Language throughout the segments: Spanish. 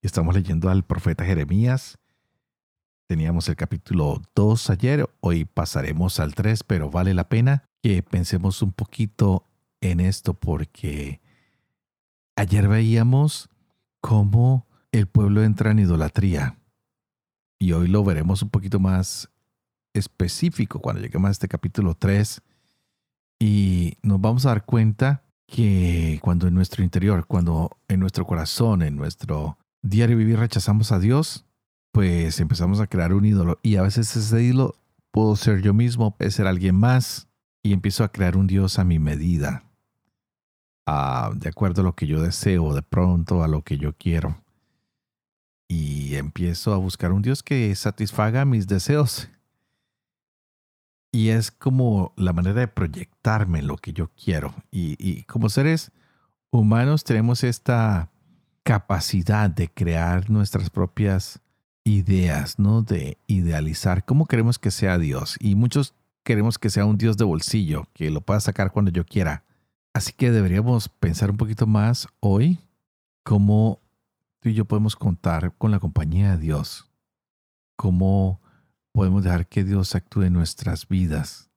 Estamos leyendo al profeta Jeremías. Teníamos el capítulo 2 ayer, hoy pasaremos al 3, pero vale la pena que pensemos un poquito en esto porque ayer veíamos cómo el pueblo entra en idolatría y hoy lo veremos un poquito más específico cuando lleguemos a este capítulo 3 y nos vamos a dar cuenta que cuando en nuestro interior, cuando en nuestro corazón, en nuestro diario vivir rechazamos a Dios, pues empezamos a crear un ídolo. Y a veces ese ídolo puedo ser yo mismo, puede ser alguien más. Y empiezo a crear un Dios a mi medida. de acuerdo a lo que yo deseo, de pronto a lo que yo quiero. Y empiezo a buscar un Dios que satisfaga mis deseos. Y es como la manera de proyectarme lo que yo quiero. Y, como seres humanos tenemos esta capacidad de crear nuestras propias ideas, ¿no? De idealizar cómo queremos que sea Dios. Y muchos queremos que sea un Dios de bolsillo, que lo pueda sacar cuando yo quiera. Así que deberíamos pensar un poquito más hoy cómo tú y yo podemos contar con la compañía de Dios. Cómo podemos dejar que Dios actúe en nuestras vidas.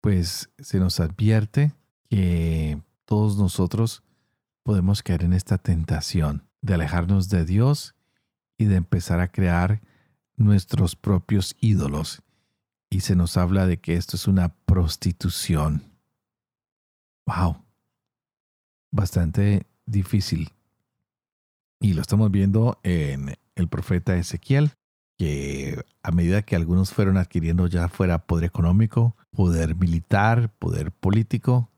Pues se nos advierte que todos nosotros podemos caer en esta tentación de alejarnos de Dios y de empezar a crear nuestros propios ídolos. Y se nos habla de que esto es una prostitución. ¡Wow! Bastante difícil. Y lo estamos viendo en el profeta Ezequiel, que a medida que algunos fueron adquiriendo ya fuera poder económico, poder militar, poder político,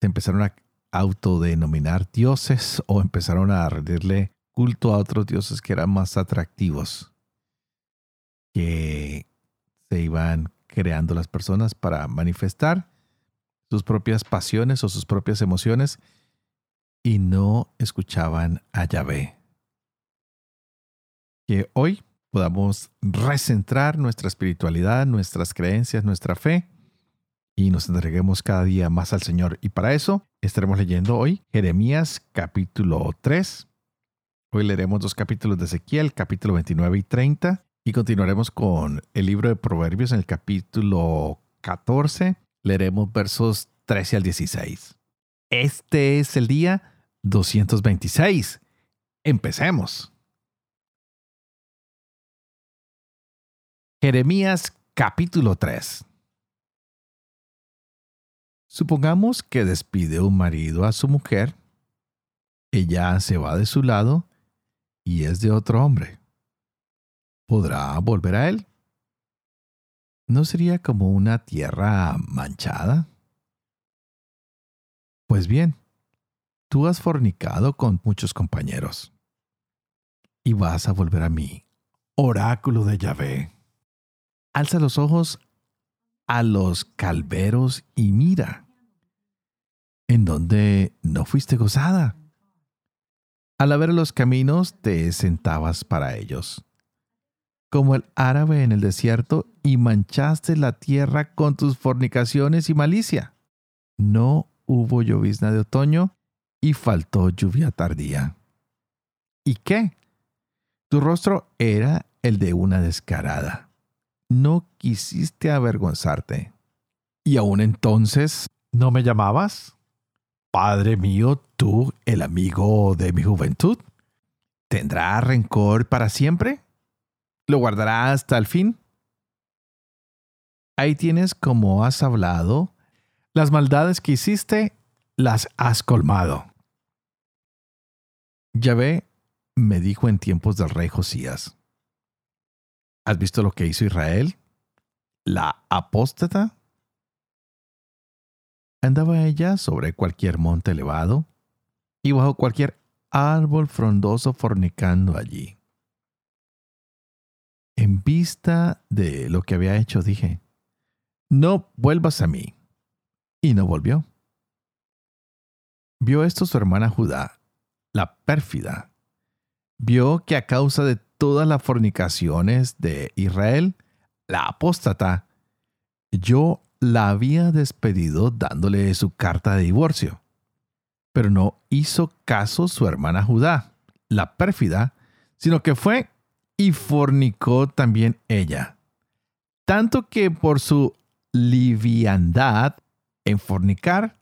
se empezaron a autodenominar dioses o empezaron a rendirle culto a otros dioses que eran más atractivos, que se iban creando las personas para manifestar sus propias pasiones o sus propias emociones y no escuchaban a Yahvé que hoy podamos recentrar nuestra espiritualidad, nuestras creencias, nuestra fe y nos entreguemos cada día más al Señor. Y para eso estaremos leyendo hoy Jeremías capítulo 3. Hoy leeremos dos capítulos de Ezequiel, capítulo 29 y 30, y continuaremos con el libro de Proverbios en el capítulo 14. Leeremos versos 13 al 16. Este es el día 226. Empecemos. Jeremías capítulo 3 Supongamos que despide un marido a su mujer, ella se va de su lado y es de otro hombre. ¿Podrá volver a él? ¿No sería como una tierra manchada? Pues bien, tú has fornicado con muchos compañeros y vas a volver a mí, oráculo de Yahvé. Alza los ojos a los calveros y mira, en donde no fuiste gozada. Al haber los caminos te sentabas para ellos, como el árabe en el desierto, y manchaste la tierra con tus fornicaciones y malicia. No hubo llovizna de otoño y faltó lluvia tardía. ¿Y qué? Tu rostro era el de una descarada no quisiste avergonzarte. ¿Y aún entonces no me llamabas? Padre mío, tú, el amigo de mi juventud, ¿tendrá rencor para siempre? ¿Lo guardará hasta el fin? Ahí tienes como has hablado, las maldades que hiciste las has colmado. Yahvé me dijo en tiempos del rey Josías, ¿Has visto lo que hizo Israel? La apóstata. Andaba ella sobre cualquier monte elevado y bajo cualquier árbol frondoso fornicando allí. En vista de lo que había hecho, dije, no vuelvas a mí. Y no volvió. Vio esto su hermana Judá, la pérfida. Vio que a causa de todas las fornicaciones de Israel, la apóstata, yo la había despedido dándole su carta de divorcio. Pero no hizo caso su hermana Judá, la pérfida, sino que fue y fornicó también ella. Tanto que por su liviandad en fornicar,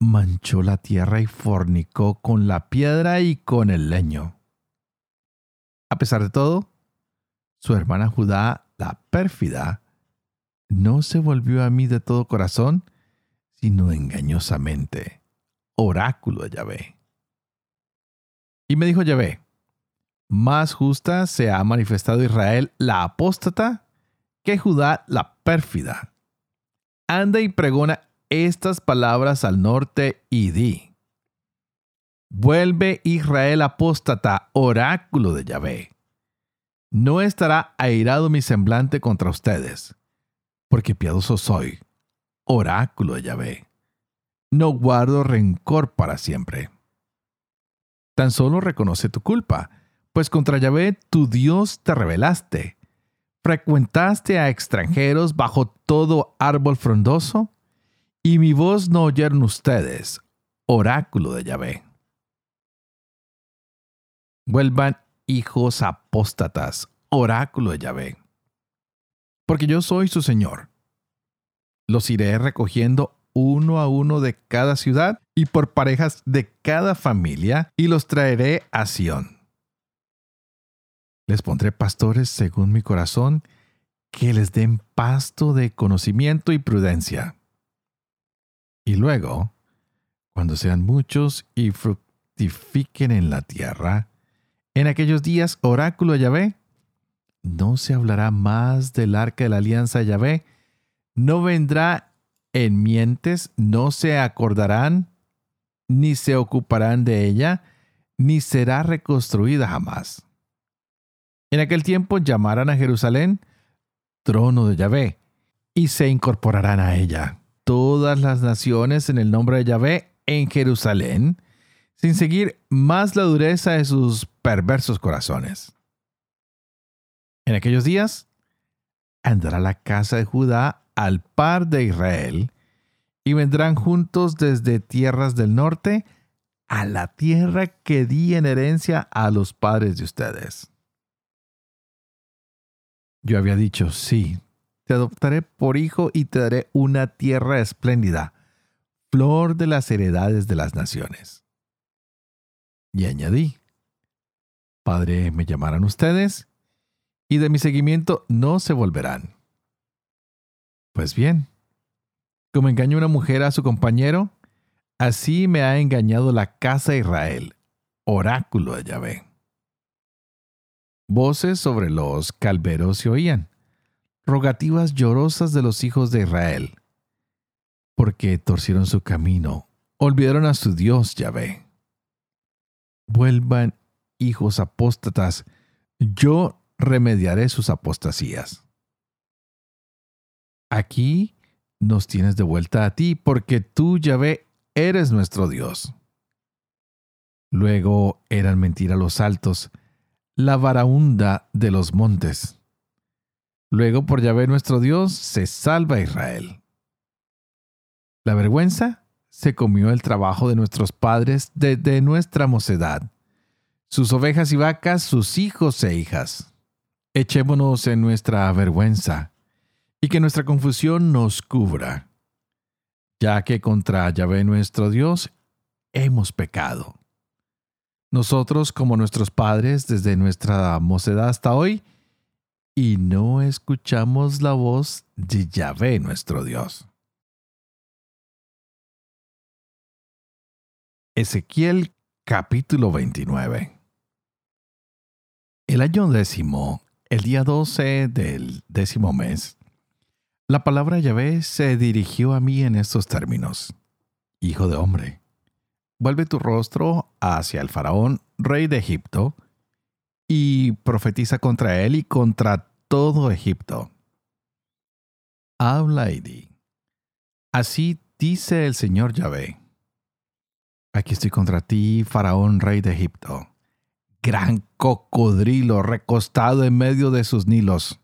manchó la tierra y fornicó con la piedra y con el leño. A pesar de todo, su hermana Judá, la pérfida, no se volvió a mí de todo corazón, sino engañosamente, oráculo de Yahvé. Y me dijo Yahvé, más justa se ha manifestado Israel la apóstata que Judá la pérfida. Anda y pregona estas palabras al norte y di. Vuelve Israel apóstata, oráculo de Yahvé. No estará airado mi semblante contra ustedes, porque piadoso soy, oráculo de Yahvé. No guardo rencor para siempre. Tan solo reconoce tu culpa, pues contra Yahvé tu Dios te rebelaste. Frecuentaste a extranjeros bajo todo árbol frondoso, y mi voz no oyeron ustedes, oráculo de Yahvé. Vuelvan hijos apóstatas, oráculo de Yahvé porque yo soy su Señor. Los iré recogiendo uno a uno de cada ciudad y por parejas de cada familia y los traeré a Sión. Les pondré pastores según mi corazón que les den pasto de conocimiento y prudencia. Y luego, cuando sean muchos y fructifiquen en la tierra, en aquellos días oráculo Yahvé. No se hablará más del arca de la alianza Yahvé, no vendrá en mientes, no se acordarán, ni se ocuparán de ella, ni será reconstruida jamás. En aquel tiempo llamarán a Jerusalén trono de Yahvé, y se incorporarán a ella todas las naciones en el nombre de Yahvé en Jerusalén, sin seguir más la dureza de sus perversos corazones. En aquellos días andará la casa de Judá al par de Israel, y vendrán juntos desde tierras del norte a la tierra que di en herencia a los padres de ustedes. Yo había dicho, sí, te adoptaré por hijo y te daré una tierra espléndida, flor de las heredades de las naciones. Y añadí, Padre, me llamarán ustedes y de mi seguimiento no se volverán. Pues bien, como engañó una mujer a su compañero, así me ha engañado la casa de Israel, oráculo de Yahvé. Voces sobre los calveros se oían, rogativas llorosas de los hijos de Israel, porque torcieron su camino, olvidaron a su Dios Yahvé. Vuelvan, hijos apóstatas, yo remediaré sus apostasías. Aquí nos tienes de vuelta a ti, porque tú, Yahvé, eres nuestro Dios. Luego eran mentira los altos, la varaunda de los montes. Luego por Yahvé nuestro Dios se salva Israel. La vergüenza se comió el trabajo de nuestros padres desde nuestra mocedad, sus ovejas y vacas, sus hijos e hijas echémonos en nuestra vergüenza y que nuestra confusión nos cubra, ya que contra Yahvé nuestro Dios hemos pecado. Nosotros como nuestros padres desde nuestra mocedad hasta hoy, y no escuchamos la voz de Yahvé nuestro Dios. Ezequiel capítulo 29 El año décimo el día 12 del décimo mes, la palabra Yahvé se dirigió a mí en estos términos. Hijo de hombre, vuelve tu rostro hacia el faraón, rey de Egipto, y profetiza contra él y contra todo Egipto. Habla y di. Así dice el Señor Yahvé. Aquí estoy contra ti, faraón, rey de Egipto, gran cocodrilo recostado en medio de sus nilos.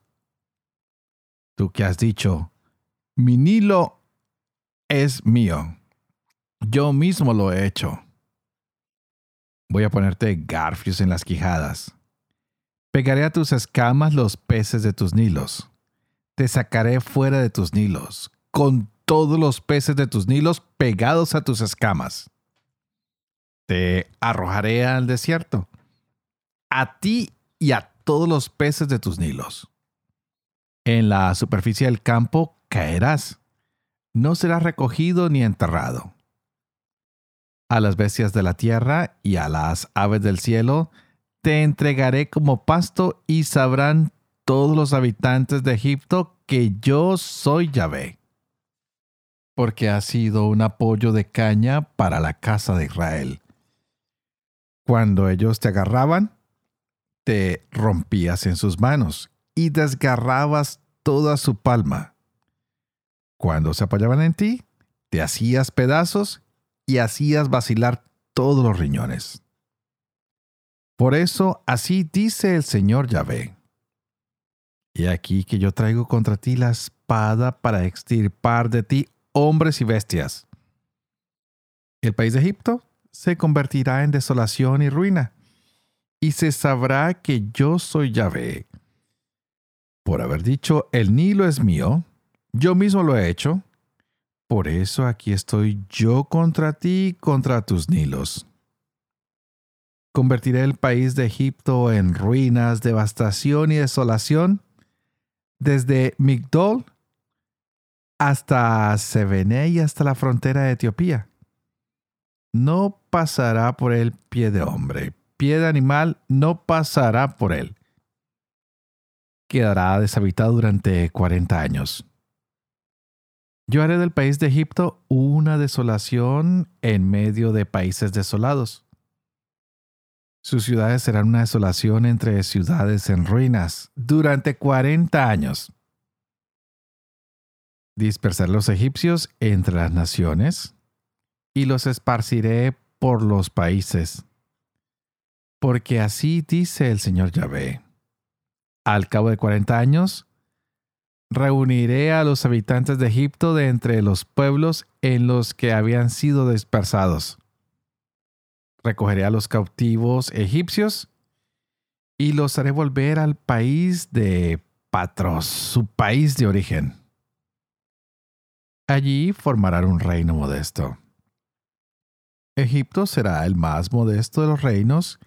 Tú que has dicho, mi Nilo es mío. Yo mismo lo he hecho. Voy a ponerte garfios en las quijadas. Pegaré a tus escamas los peces de tus nilos. Te sacaré fuera de tus nilos, con todos los peces de tus nilos pegados a tus escamas. Te arrojaré al desierto, a ti y a todos los peces de tus nilos. En la superficie del campo caerás, no serás recogido ni enterrado. A las bestias de la tierra y a las aves del cielo te entregaré como pasto y sabrán todos los habitantes de Egipto que yo soy Yahvé. Porque has sido un apoyo de caña para la casa de Israel. Cuando ellos te agarraban, te rompías en sus manos y desgarrabas toda su palma. Cuando se apoyaban en ti, te hacías pedazos y hacías vacilar todos los riñones. Por eso así dice el Señor Yahvé. Y aquí que yo traigo contra ti la espada para extirpar de ti hombres y bestias. El país de Egipto se convertirá en desolación y ruina, y se sabrá que yo soy Yahvé, por haber dicho, el Nilo es mío, yo mismo lo he hecho. Por eso aquí estoy yo contra ti contra tus Nilos. Convertiré el país de Egipto en ruinas, devastación y desolación, desde Migdol hasta Sevene y hasta la frontera de Etiopía. No pasará por él pie de hombre, pie de animal no pasará por él quedará deshabitado durante cuarenta años. Yo haré del país de Egipto una desolación en medio de países desolados. Sus ciudades serán una desolación entre ciudades en ruinas durante cuarenta años. Dispersaré los egipcios entre las naciones y los esparciré por los países. Porque así dice el Señor Yahvé al cabo de cuarenta años, reuniré a los habitantes de Egipto de entre los pueblos en los que habían sido dispersados. Recogeré a los cautivos egipcios y los haré volver al país de Patros, su país de origen. Allí formarán un reino modesto. Egipto será el más modesto de los reinos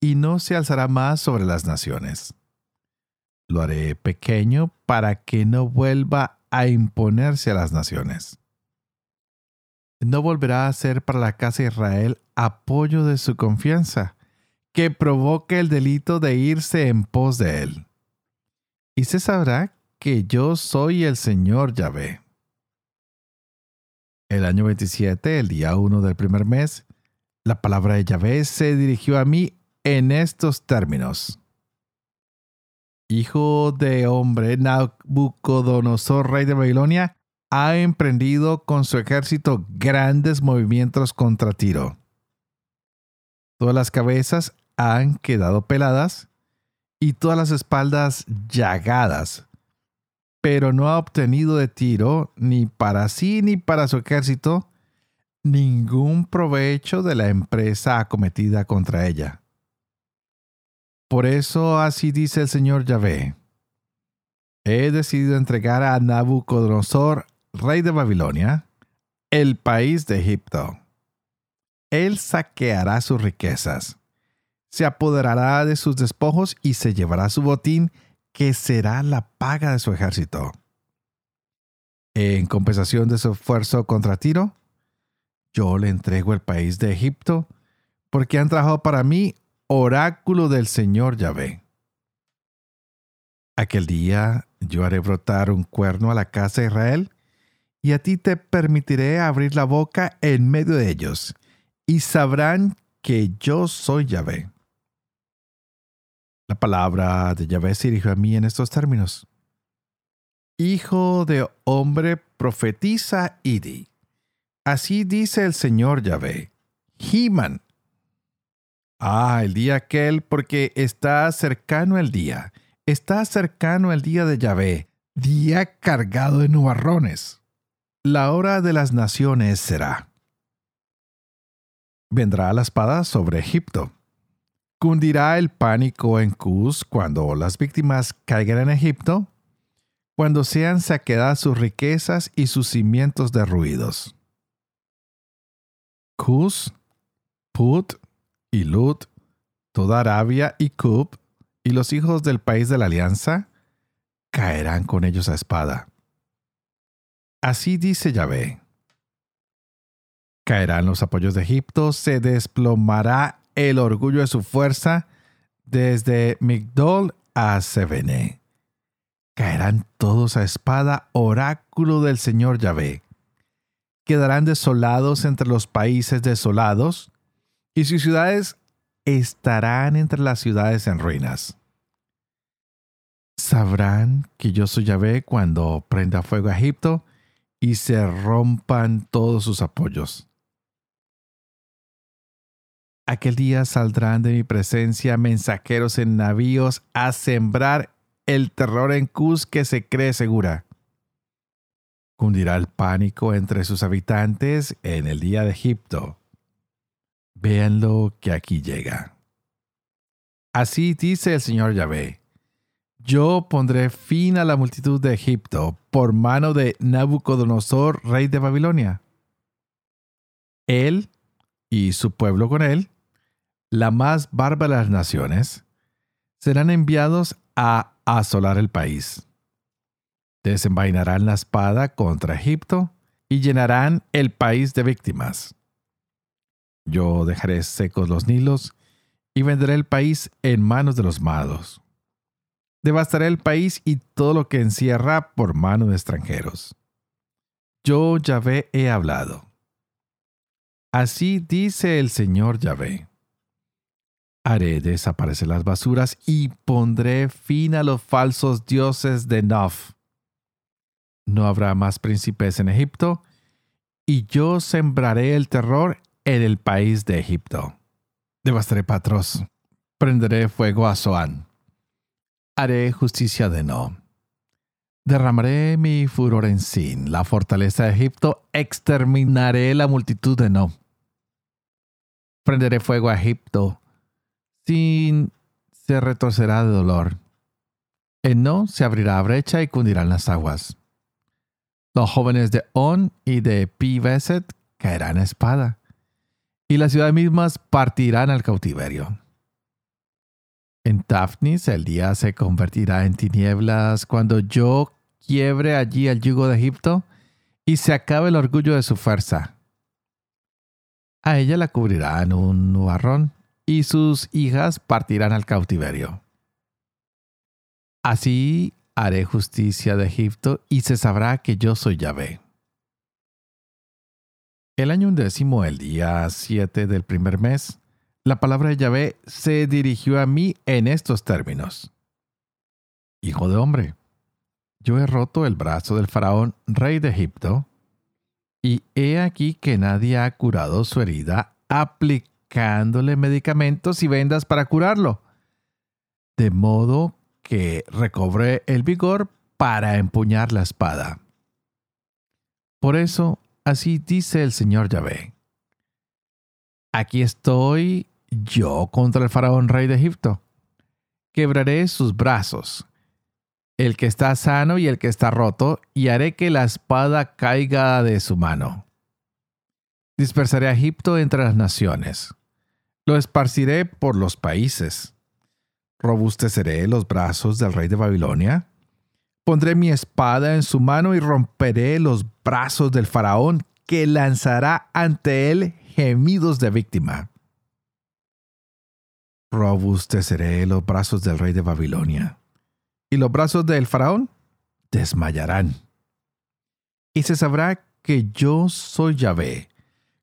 y no se alzará más sobre las naciones lo haré pequeño para que no vuelva a imponerse a las naciones. No volverá a ser para la casa de Israel apoyo de su confianza, que provoque el delito de irse en pos de él. Y se sabrá que yo soy el Señor Yahvé. El año 27, el día 1 del primer mes, la palabra de Yahvé se dirigió a mí en estos términos hijo de hombre, Nabucodonosor, rey de Babilonia, ha emprendido con su ejército grandes movimientos contra Tiro. Todas las cabezas han quedado peladas y todas las espaldas llagadas, pero no ha obtenido de Tiro, ni para sí ni para su ejército, ningún provecho de la empresa acometida contra ella. Por eso así dice el Señor Yahvé. He decidido entregar a Nabucodonosor, rey de Babilonia, el país de Egipto. Él saqueará sus riquezas, se apoderará de sus despojos y se llevará su botín, que será la paga de su ejército. En compensación de su esfuerzo contra Tiro, yo le entrego el país de Egipto, porque han trabajado para mí oráculo del Señor Yahvé. Aquel día yo haré brotar un cuerno a la casa de Israel, y a ti te permitiré abrir la boca en medio de ellos, y sabrán que yo soy Yahvé. La palabra de Yahvé se dirigió a mí en estos términos. Hijo de hombre, profetiza y di. Así dice el Señor Yahvé. Himan. Ah, el día aquel, porque está cercano el día. Está cercano el día de Yahvé, día cargado de nubarrones. La hora de las naciones será. Vendrá la espada sobre Egipto. Cundirá el pánico en Cus cuando las víctimas caigan en Egipto, cuando sean saqueadas sus riquezas y sus cimientos derruidos. Cus, Put y Lut, toda Arabia y Cub, y los hijos del país de la alianza, caerán con ellos a espada. Así dice Yahvé. Caerán los apoyos de Egipto, se desplomará el orgullo de su fuerza desde Migdol a Sevene. Caerán todos a espada, oráculo del Señor Yahvé. Quedarán desolados entre los países desolados, y sus ciudades estarán entre las ciudades en ruinas. Sabrán que yo soy Yahvé cuando prenda fuego a Egipto y se rompan todos sus apoyos. Aquel día saldrán de mi presencia mensajeros en navíos a sembrar el terror en Cus que se cree segura. Cundirá el pánico entre sus habitantes en el día de Egipto. Véanlo que aquí llega. Así dice el Señor Yahvé. Yo pondré fin a la multitud de Egipto por mano de Nabucodonosor, rey de Babilonia. Él y su pueblo con él, la más bárbara de las naciones, serán enviados a asolar el país. Desenvainarán la espada contra Egipto y llenarán el país de víctimas. Yo dejaré secos los nilos y venderé el país en manos de los malos. Devastaré el país y todo lo que encierra por mano de extranjeros. Yo, Yahvé, he hablado. Así dice el Señor Yahvé. Haré desaparecer las basuras y pondré fin a los falsos dioses de Nof. No habrá más príncipes en Egipto, y yo sembraré el terror en el país de Egipto. Devastaré Patros, prenderé fuego a Zoán. Haré justicia de No. Derramaré mi furor en Sin, la fortaleza de Egipto, exterminaré la multitud de No prenderé fuego a Egipto, sin se retorcerá de dolor. En no se abrirá brecha y cundirán las aguas. Los jóvenes de On y de Pibeset caerán a espada, y las ciudades mismas partirán al cautiverio. En Tafnis el día se convertirá en tinieblas cuando yo quiebre allí el yugo de Egipto y se acabe el orgullo de su fuerza. A ella la cubrirán un nubarrón y sus hijas partirán al cautiverio. Así haré justicia de Egipto y se sabrá que yo soy Yahvé. El año undécimo, el día siete del primer mes, la palabra de Yahvé se dirigió a mí en estos términos. Hijo de hombre, yo he roto el brazo del faraón, rey de Egipto, y he aquí que nadie ha curado su herida aplicándole medicamentos y vendas para curarlo. De modo que recobré el vigor para empuñar la espada. Por eso, así dice el Señor Yahvé. Aquí estoy yo contra el faraón rey de Egipto. Quebraré sus brazos el que está sano y el que está roto, y haré que la espada caiga de su mano. Dispersaré a Egipto entre las naciones. Lo esparciré por los países. Robusteceré los brazos del rey de Babilonia. Pondré mi espada en su mano y romperé los brazos del faraón que lanzará ante él gemidos de víctima. Robusteceré los brazos del rey de Babilonia y los brazos del faraón desmayarán. Y se sabrá que yo soy Yahvé,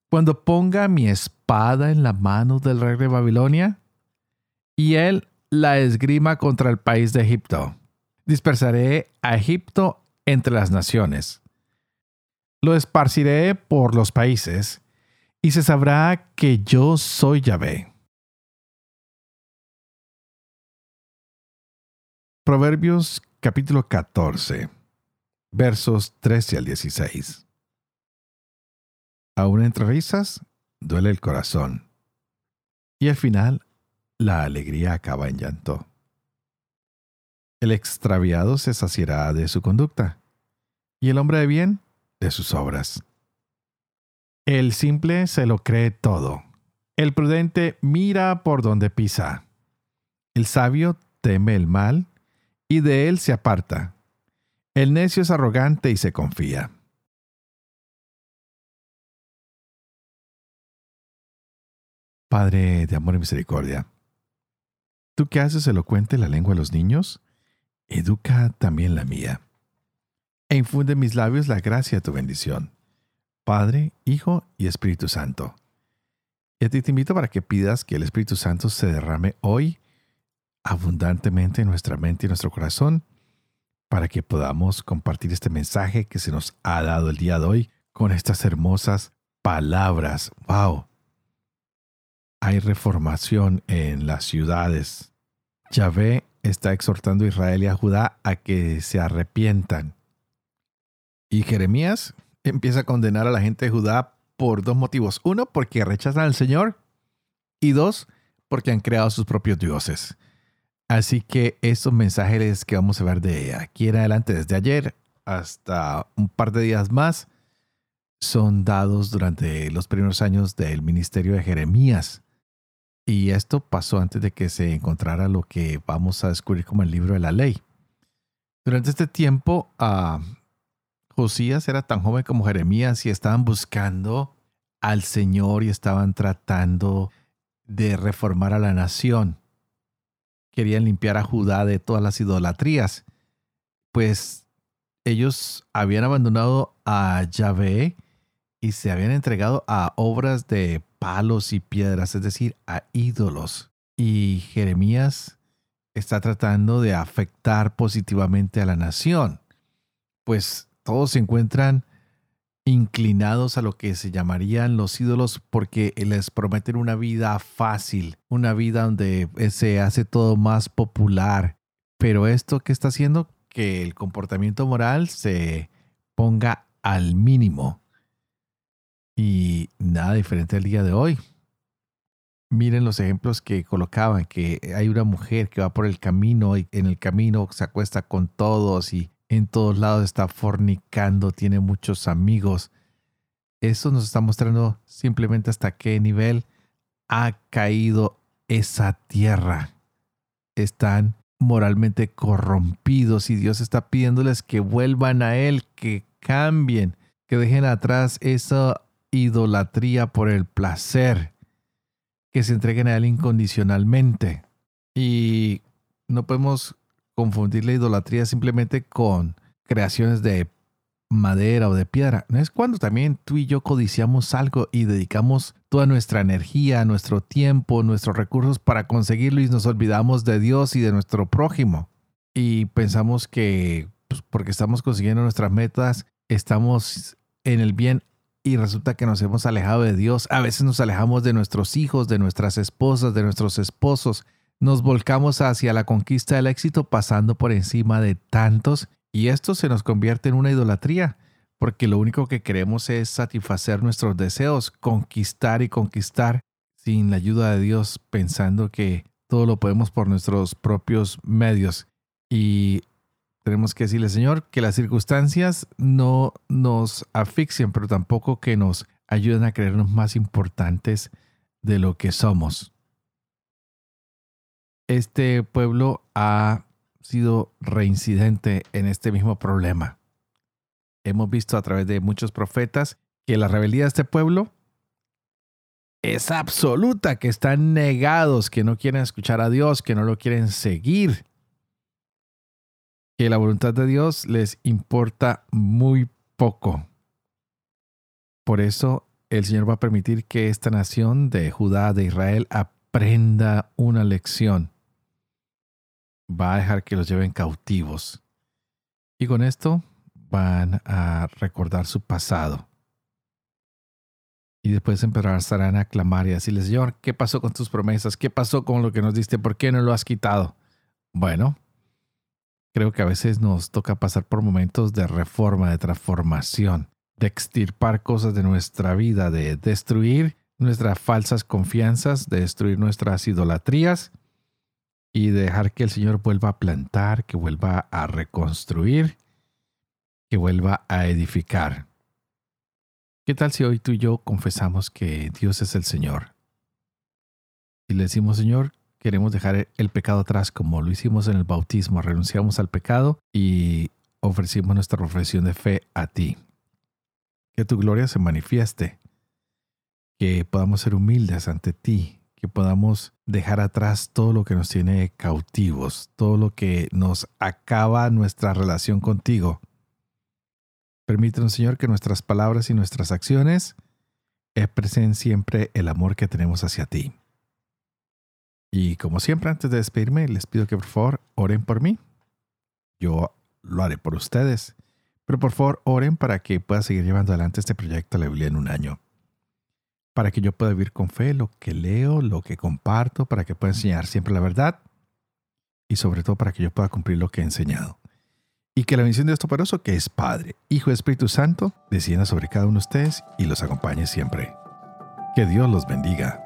cuando ponga mi espada en la mano del rey de Babilonia? Y él la esgrima contra el país de Egipto. Dispersaré a Egipto entre las naciones. Lo esparciré por los países, y se sabrá que yo soy Yahvé. Proverbios capítulo 14, versos 13 al 16. Aún entre risas, duele el corazón, y al final la alegría acaba en llanto. El extraviado se saciará de su conducta, y el hombre de bien de sus obras. El simple se lo cree todo. El prudente mira por donde pisa. El sabio teme el mal y de él se aparta. El necio es arrogante y se confía. Padre de amor y misericordia, tú que haces elocuente la lengua de los niños, educa también la mía, e infunde en mis labios la gracia de tu bendición. Padre, Hijo y Espíritu Santo. Y a ti te invito para que pidas que el Espíritu Santo se derrame hoy abundantemente en nuestra mente y nuestro corazón, para que podamos compartir este mensaje que se nos ha dado el día de hoy con estas hermosas palabras. ¡Wow! Hay reformación en las ciudades. Yahvé está exhortando a Israel y a Judá a que se arrepientan. Y Jeremías empieza a condenar a la gente de Judá por dos motivos. Uno, porque rechazan al Señor. Y dos, porque han creado sus propios dioses. Así que estos mensajes que vamos a ver de aquí en adelante, desde ayer hasta un par de días más, son dados durante los primeros años del ministerio de Jeremías. Y esto pasó antes de que se encontrara lo que vamos a descubrir como el libro de la ley. Durante este tiempo, uh, Josías era tan joven como Jeremías y estaban buscando al Señor y estaban tratando de reformar a la nación. Querían limpiar a Judá de todas las idolatrías. Pues ellos habían abandonado a Yahvé y se habían entregado a obras de palos y piedras, es decir, a ídolos. Y Jeremías está tratando de afectar positivamente a la nación, pues todos se encuentran inclinados a lo que se llamarían los ídolos porque les prometen una vida fácil, una vida donde se hace todo más popular. Pero esto que está haciendo que el comportamiento moral se ponga al mínimo. Y nada diferente al día de hoy. Miren los ejemplos que colocaban, que hay una mujer que va por el camino y en el camino se acuesta con todos y en todos lados está fornicando, tiene muchos amigos. Eso nos está mostrando simplemente hasta qué nivel ha caído esa tierra. Están moralmente corrompidos y Dios está pidiéndoles que vuelvan a Él, que cambien, que dejen atrás esa idolatría por el placer, que se entreguen a Él incondicionalmente. Y no podemos confundir la idolatría simplemente con creaciones de madera o de piedra. No es cuando también tú y yo codiciamos algo y dedicamos toda nuestra energía, nuestro tiempo, nuestros recursos para conseguirlo y nos olvidamos de Dios y de nuestro prójimo. Y pensamos que pues, porque estamos consiguiendo nuestras metas, estamos en el bien y resulta que nos hemos alejado de Dios. A veces nos alejamos de nuestros hijos, de nuestras esposas, de nuestros esposos. Nos volcamos hacia la conquista del éxito pasando por encima de tantos y esto se nos convierte en una idolatría, porque lo único que queremos es satisfacer nuestros deseos, conquistar y conquistar sin la ayuda de Dios, pensando que todo lo podemos por nuestros propios medios. Y tenemos que decirle, Señor, que las circunstancias no nos asfixien, pero tampoco que nos ayuden a creernos más importantes de lo que somos. Este pueblo ha sido reincidente en este mismo problema. Hemos visto a través de muchos profetas que la rebeldía de este pueblo es absoluta, que están negados, que no quieren escuchar a Dios, que no lo quieren seguir que la voluntad de Dios les importa muy poco. Por eso el Señor va a permitir que esta nación de Judá, de Israel, aprenda una lección. Va a dejar que los lleven cautivos. Y con esto van a recordar su pasado. Y después empezarán a clamar y decirle, Señor, ¿qué pasó con tus promesas? ¿Qué pasó con lo que nos diste? ¿Por qué no lo has quitado? Bueno, creo que a veces nos toca pasar por momentos de reforma, de transformación, de extirpar cosas de nuestra vida, de destruir nuestras falsas confianzas, de destruir nuestras idolatrías y de dejar que el Señor vuelva a plantar, que vuelva a reconstruir, que vuelva a edificar. ¿Qué tal si hoy tú y yo confesamos que Dios es el Señor? Y le decimos, Señor, queremos dejar el pecado atrás como lo hicimos en el bautismo, renunciamos al pecado y ofrecimos nuestra profesión de fe a ti. Que tu gloria se manifieste, que podamos ser humildes ante ti, que podamos dejar atrás todo lo que nos tiene cautivos, todo lo que nos acaba nuestra relación contigo Permítanos, Señor, que nuestras palabras y nuestras acciones expresen siempre el amor que tenemos hacia ti. Y como siempre, antes de despedirme, les pido que por favor oren por mí. Yo lo haré por ustedes, pero por favor oren para que pueda seguir llevando adelante este proyecto de la Biblia en un año. Para que yo pueda vivir con fe lo que leo, lo que comparto, para que pueda enseñar siempre la verdad y sobre todo para que yo pueda cumplir lo que he enseñado y que la bendición de Dios Toporoso, que es Padre, Hijo y Espíritu Santo, descienda sobre cada uno de ustedes y los acompañe siempre. Que Dios los bendiga.